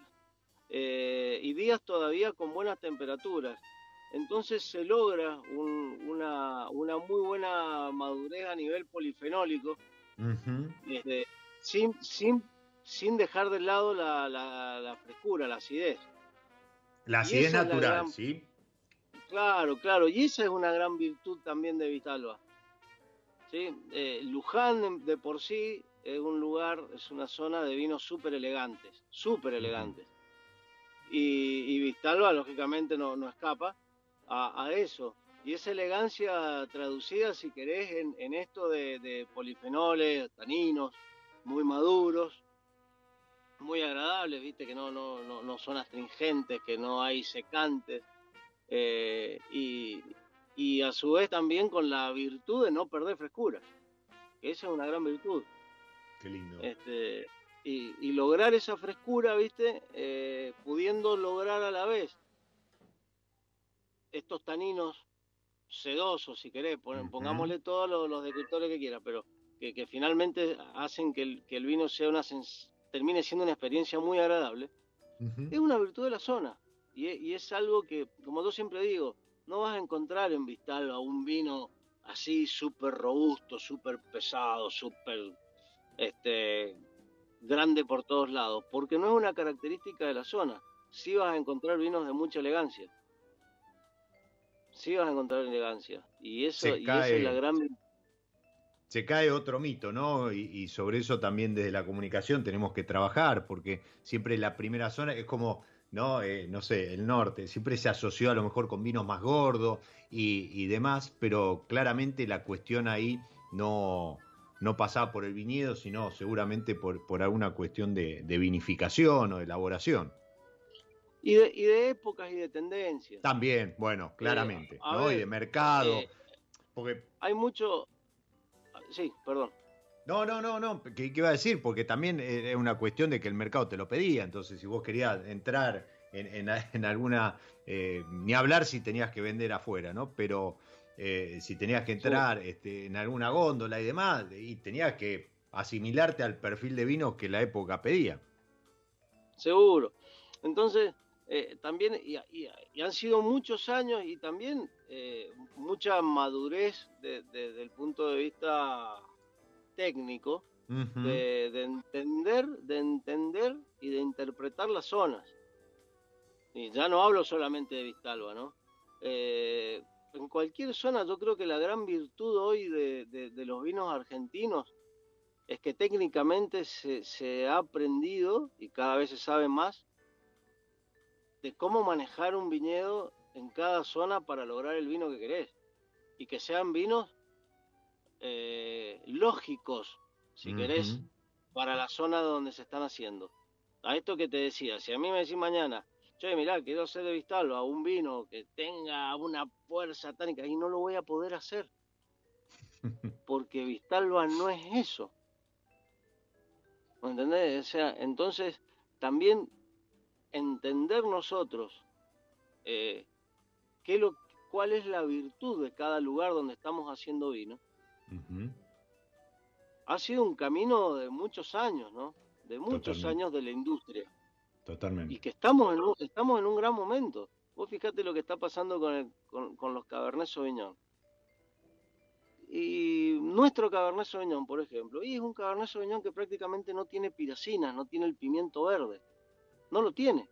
Eh, y días todavía con buenas temperaturas. Entonces se logra una, muy buena madurez a nivel polifenólico, este, sin, sin, sin dejar de lado la, frescura, la acidez. La acidez natural, ¿sí? Claro, claro, y esa es una gran virtud también de Vitalba. ¿sí? Eh, Luján de, por sí es un lugar, es una zona de vinos súper elegantes, súper elegantes. Y, y Vistalba, lógicamente, no, no escapa a, eso. Y esa elegancia traducida, si querés, en, esto de, polifenoles, taninos, muy maduros, muy agradables, viste, que no, no, no, son astringentes, que no hay secantes. Eh, y, y a su vez también con la virtud de no perder frescura, que esa es una gran virtud. Qué lindo. Este, y, lograr esa frescura, viste, eh, pudiendo lograr a la vez estos taninos sedosos, si querés, pongámosle todos los, descriptores que quieras, pero que, finalmente hacen que el, que el, vino sea una termine siendo una experiencia muy agradable, es una virtud de la zona. Y, y, es algo que, como yo siempre digo, no vas a encontrar en Vistalba un vino así súper robusto, súper pesado, súper este, grande por todos lados, porque no es una característica de la zona. Sí vas a encontrar vinos de mucha elegancia. Sí vas a encontrar elegancia. Y eso, y es la gran... Se cae otro mito, ¿no? Y, sobre eso también desde la comunicación tenemos que trabajar, porque siempre la primera zona es como, ¿no? Eh, no sé, el norte, siempre se asoció a lo mejor con vinos más gordos y demás, pero claramente la cuestión ahí no, no pasaba por el viñedo, sino seguramente por, por alguna cuestión de, vinificación o de elaboración. Y de, y de, épocas y de tendencias. También, bueno, eh, claramente, ¿no? y de mercado. Eh, porque... Hay mucho... Sí, perdón. No, no, no, no, ¿Qué, iba a decir? Porque también es una cuestión de que el mercado te lo pedía, entonces si vos querías entrar en, en, alguna, eh, ni hablar si tenías que vender afuera, ¿no? Pero eh, si tenías que entrar este, en alguna góndola y demás, y tenías que asimilarte al perfil de vino que la época pedía. Seguro. Entonces, eh, también, y, han sido muchos años y también eh, mucha madurez desde el punto de vista técnico, de, entender, de entender y de interpretar las zonas. Y ya no hablo solamente de Vistalba, ¿no? en cualquier zona, yo creo que la gran virtud hoy de, los vinos argentinos es que técnicamente se, ha aprendido y cada vez se sabe más de cómo manejar un viñedo en cada zona para lograr el vino que querés. Y que sean vinos eh, lógicos, si querés, para la zona donde se están haciendo. A esto que te decía, si a mí me decís mañana, che, mirá, quiero hacer de Vistalba un vino que tenga una fuerza tánica y no lo voy a poder hacer. Porque Vistalba no es eso. ¿Me entendés? O sea, entonces también entender nosotros eh, qué lo, cuál es la virtud de cada lugar donde estamos haciendo vino. Ha sido un camino de muchos años, ¿no? De muchos años de la industria. Totalmente. Y que estamos en un, estamos en un gran momento. Vos fíjate lo que está pasando con, el, con, los Cabernet Sauvignon. Y nuestro Cabernet Sauvignon, por ejemplo, y es un Cabernet Sauvignon que prácticamente no tiene piracinas, no tiene el pimiento verde. No lo tiene.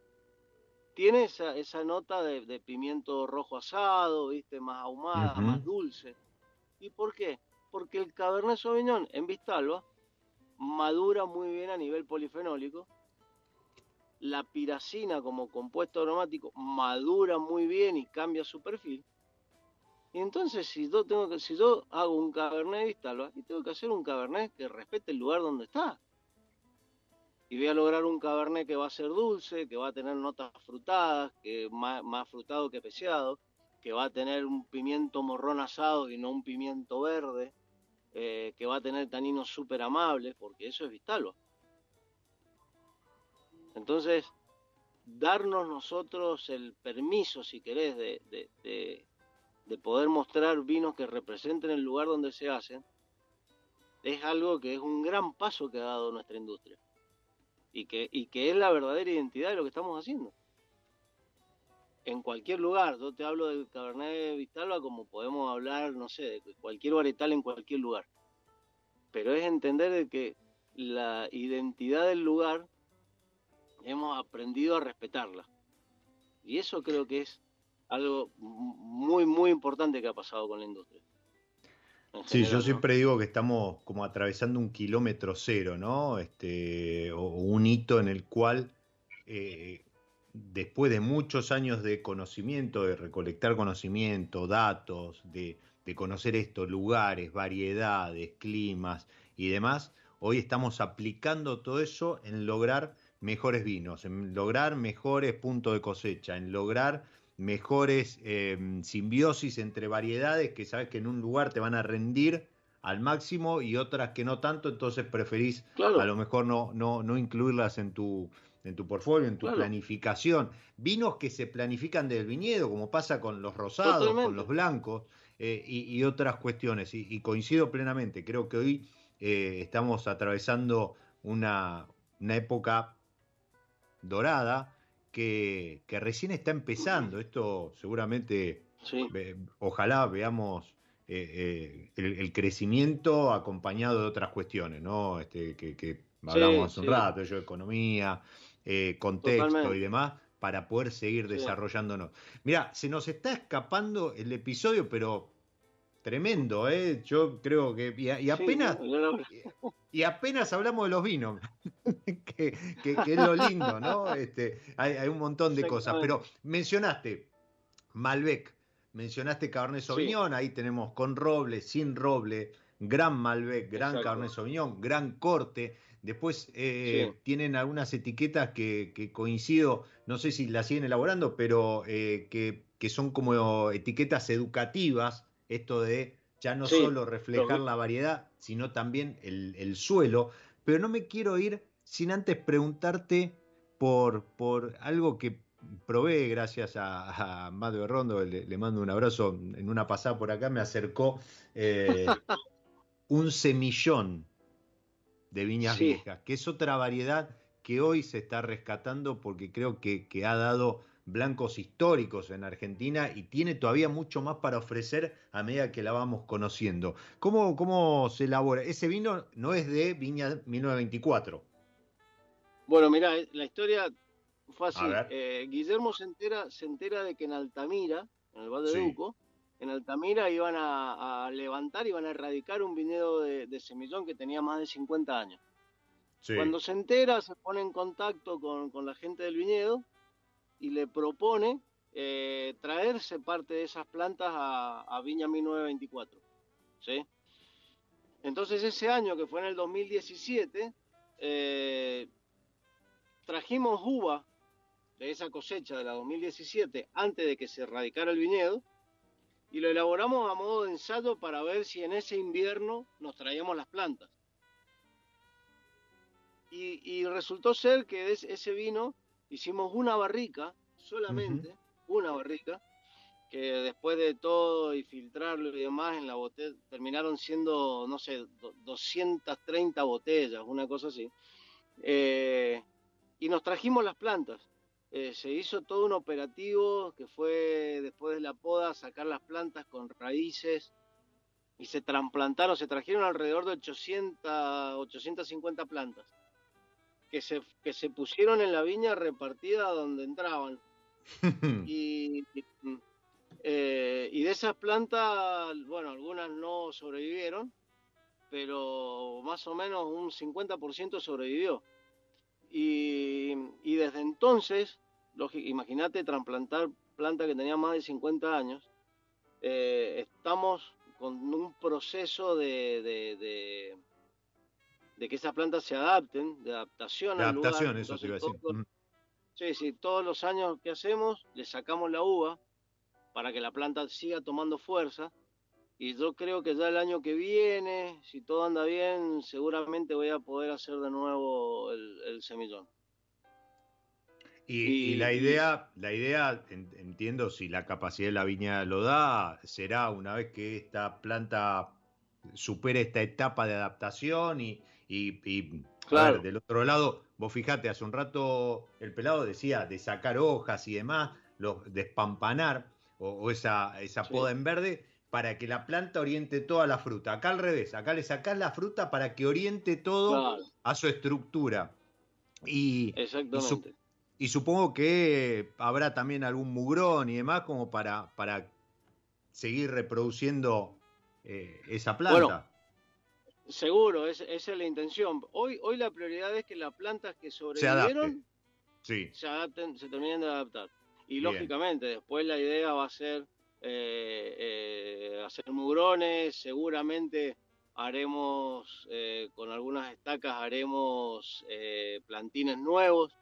Tiene esa, esa nota de, pimiento rojo asado, ¿viste? Más ahumada, más dulce. ¿Y por qué? Porque el Cabernet Sauvignon en Vistalba madura muy bien a nivel polifenólico la piracina como compuesto aromático madura muy bien y cambia su perfil. Y entonces si yo tengo que, si yo hago un cabernet Vistalba, y tengo que hacer un cabernet que respete el lugar donde está. Y voy a lograr un cabernet que va a ser dulce, que va a tener notas frutadas, que más, más frutado que peseado, que va a tener un pimiento morrón asado y no un pimiento verde, eh, que va a tener taninos súper amables, porque eso es Vistalba. Entonces, darnos nosotros el permiso, si querés, de, de, poder mostrar vinos que representen el lugar donde se hacen, es algo que es un gran paso que ha dado nuestra industria. Y que, y que es la verdadera identidad de lo que estamos haciendo. En cualquier lugar, yo te hablo del Cabernet Vistalba como podemos hablar, no sé, de cualquier varietal en cualquier lugar. Pero es entender de que la identidad del lugar hemos aprendido a respetarla. Y eso creo que es algo muy, muy importante que ha pasado con la industria. Sí, yo siempre digo que estamos como atravesando un kilómetro cero, ¿no? Este, o un hito en el cual, eh, después de muchos años de conocimiento, de recolectar conocimiento, datos, de, de conocer estos lugares, variedades, climas y demás, hoy estamos aplicando todo eso en lograr mejores vinos, en lograr mejores puntos de cosecha, en lograr mejores eh, simbiosis entre variedades que sabes que en un lugar te van a rendir al máximo y otras que no tanto, entonces preferís a lo mejor no, no, no incluirlas en tu, en tu portfolio, en tu planificación. Vinos que se planifican del viñedo, como pasa con los rosados, con los blancos eh, y, otras cuestiones. Y, y, coincido plenamente, creo que hoy eh, estamos atravesando una, época dorada que, recién está empezando. Esto seguramente, ojalá veamos eh, el, crecimiento acompañado de otras cuestiones, ¿no? Este, que, hablamos hace un rato, yo economía, contexto y demás para poder seguir desarrollándonos. Mira, se nos está escapando el episodio, pero tremendo, ¿eh? Yo creo que. Y, apenas. y, apenas hablamos de los vinos, que, es lo lindo, ¿no? Este, hay, un montón de cosas. Pero mencionaste Malbec, mencionaste Cabernet Sauvignon, ahí tenemos con roble, sin roble, gran Malbec, gran Cabernet Sauvignon, gran corte. Después eh, tienen algunas etiquetas que, coincido, no sé si las siguen elaborando, pero eh, que, son como etiquetas educativas, esto de ya no solo reflejar la variedad, sino también el, suelo. Pero no me quiero ir sin antes preguntarte por, por algo que probé gracias a, a Mario Rondo, le, mando un abrazo, en una pasada por acá me acercó eh, un semillón de viñas viejas, que es otra variedad que hoy se está rescatando porque creo que, ha dado blancos históricos en Argentina y tiene todavía mucho más para ofrecer a medida que la vamos conociendo. ¿Cómo, cómo se elabora? Ese vino no es de Viña 1924. Bueno, mira, eh, la historia fue así. Eh, Guillermo se entera, se entera de que en Altamira, en el Valle de Duco, en Altamira iban a, levantar, iban a erradicar un viñedo de, semillón que tenía más de 50 años. Cuando se entera, se pone en contacto con, la gente del viñedo y le propone eh, traerse parte de esas plantas a, Viña 1924. ¿sí? Entonces ese año, que fue en el 2017, eh, trajimos uva de esa cosecha de la 2017 antes de que se erradicara el viñedo y lo elaboramos a modo de ensayo para ver si en ese invierno nos traíamos las plantas. Y, resultó ser que de ese vino hicimos una barrica, solamente una barrica, que después de todo y filtrarlo y demás en la botella, terminaron siendo, no sé, 230 botellas, una cosa así. Eh, y nos trajimos las plantas. Eh, se hizo todo un operativo que fue después de la poda sacar las plantas con raíces y se trasplantaron, se trajeron alrededor de 800, 850 plantas que se, que se pusieron en la viña repartida donde entraban. y, eh, y de esas plantas, bueno, algunas no sobrevivieron, pero más o menos un 50% sobrevivió. Y, y, desde entonces imagínate trasplantar planta que tenía más de 50 años. Eh, estamos con un proceso de, de, de, que esas plantas se adapten, de adaptación de adaptación, eso se iba a decir. sí, sí, todos los años que hacemos le sacamos la uva para que la planta siga tomando fuerza. Y yo creo que ya el año que viene, si todo anda bien, seguramente voy a poder hacer de nuevo el semillón. Y, la idea, la idea, entiendo, si la capacidad de la viña lo da, será una vez que esta planta supere esta etapa de adaptación y, claro. del otro lado, vos fijate, hace un rato el pelado decía de sacar hojas y demás, los, de espampanar o, esa, esa poda en verde para que la planta oriente toda la fruta. Acá al revés, acá le sacás la fruta para que oriente todo a su estructura. Y, Exactamente. Y supongo que habrá también algún mugrón y demás como para, para seguir reproduciendo eh, esa planta. seguro, esa es la intención. Hoy, hoy la prioridad es que las plantas que sobrevivieron se, se adapten, se terminen de adaptar. Y lógicamente, después la idea va a ser eh, eh, hacer mugrones, seguramente haremos con algunas estacas haremos plantines nuevos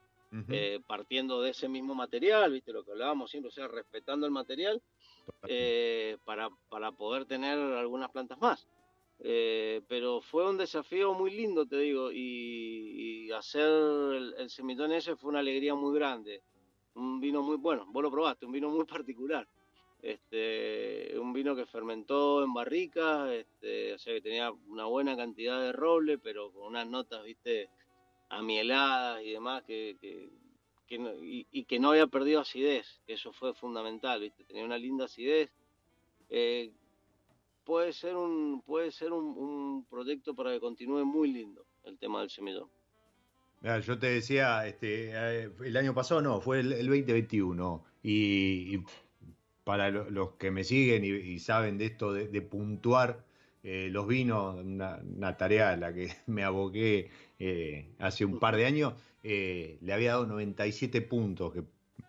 eh, partiendo de ese mismo material, viste lo que hablábamos siempre, o sea, respetando el material eh, para, para, poder tener algunas plantas más. Eh, pero fue un desafío muy lindo, te digo, y, hacer el, el, semitón ese fue una alegría muy grande. Un vino muy bueno, vos lo probaste, un vino muy particular. Este, un vino que fermentó en barricas, este, o sea que tenía una buena cantidad de roble, pero con unas notas, viste, amieladas y demás, que, y, que no había perdido acidez, que eso fue fundamental, viste, tenía una linda acidez. Eh, puede ser un puede ser un, proyecto para que continúe muy lindo el tema del semillón. yo te decía, este, eh, el año pasado no, fue el, 2021 y para los que me siguen y, saben de esto de, puntuar eh, los vinos, una, tarea a la que me aboqué eh, hace un par de años, eh, le había dado 97 puntos que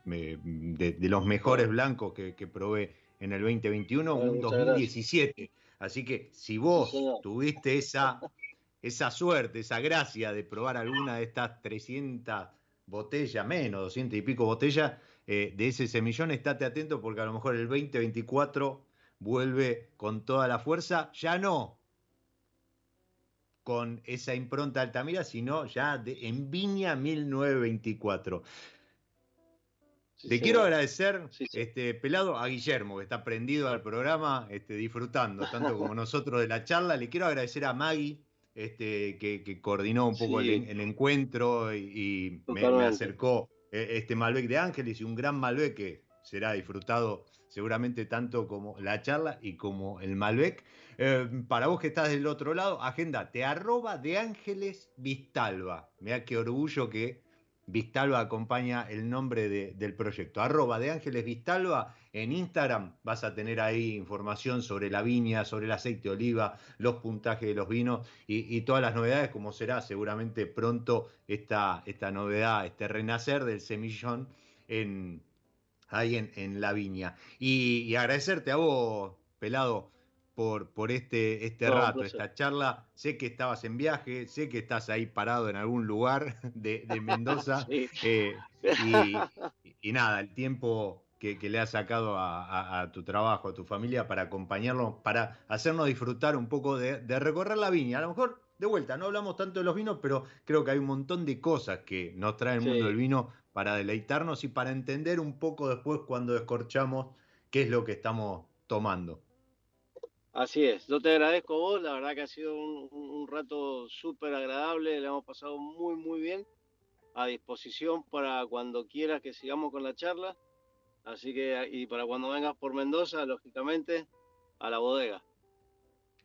de, los mejores blancos que, probé en el 2021, un 2017. Así que si vos tuviste esa, esa suerte, esa gracia de probar alguna de estas 300 botellas, menos 200 y pico botellas, eh, de ese semillón, estate atento porque a lo mejor el 2024 vuelve con toda la fuerza, ya no con esa impronta Altamira, sino ya de, en Viña 1924. Te quiero agradecer, este pelado, a Guillermo, que está prendido al programa, este, disfrutando, tanto como nosotros de la charla. Le quiero agradecer a Maggie, este, que, coordinó un poco el, encuentro y, me, acercó e, este Malbec de Ángeles y un gran Malbec que será disfrutado seguramente tanto como la charla y como el Malbec. Eh, para vos que estás del otro lado, agenda, te arroba de Ángeles Vistalba. Mira qué orgullo que Vistalba acompaña el nombre del proyecto. Arroba de Ángeles Vistalba en Instagram vas a tener ahí información sobre la viña, sobre el aceite de oliva, los puntajes de los vinos y, todas las novedades, como será seguramente pronto esta, esta novedad, este renacer del semillón en, ahí en, la viña. Y, agradecerte a vos, Pelado, por, por este, este rato, esta charla. Sé que estabas en viaje, sé que estás ahí parado en algún lugar de, Mendoza. Eh, y, nada, el tiempo que, le has sacado a, tu trabajo, a tu familia, para acompañarnos, para hacernos disfrutar un poco de, recorrer la viña. A lo mejor, de vuelta, no hablamos tanto de los vinos, pero creo que hay un montón de cosas que nos trae el mundo del vino para deleitarnos y para entender un poco después cuando descorchamos qué es lo que estamos tomando. Así es, yo te agradezco vos, la verdad que ha sido un, rato súper agradable, le hemos pasado muy, muy bien, a disposición para cuando quieras que sigamos con la charla, así que, y para cuando vengas por Mendoza, lógicamente, a la bodega.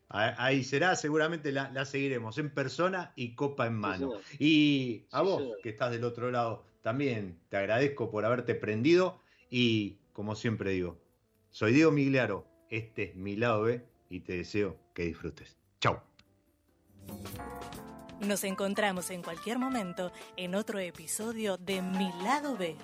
Ahí será, seguramente la, seguiremos en persona y copa en mano. y a vos, que estás del otro lado, también te agradezco por haberte prendido y, como siempre digo, soy Diego Migliaro, este es mi lado B y te deseo que disfrutes. Chao. Nos encontramos en cualquier momento en otro episodio de Mi lado B.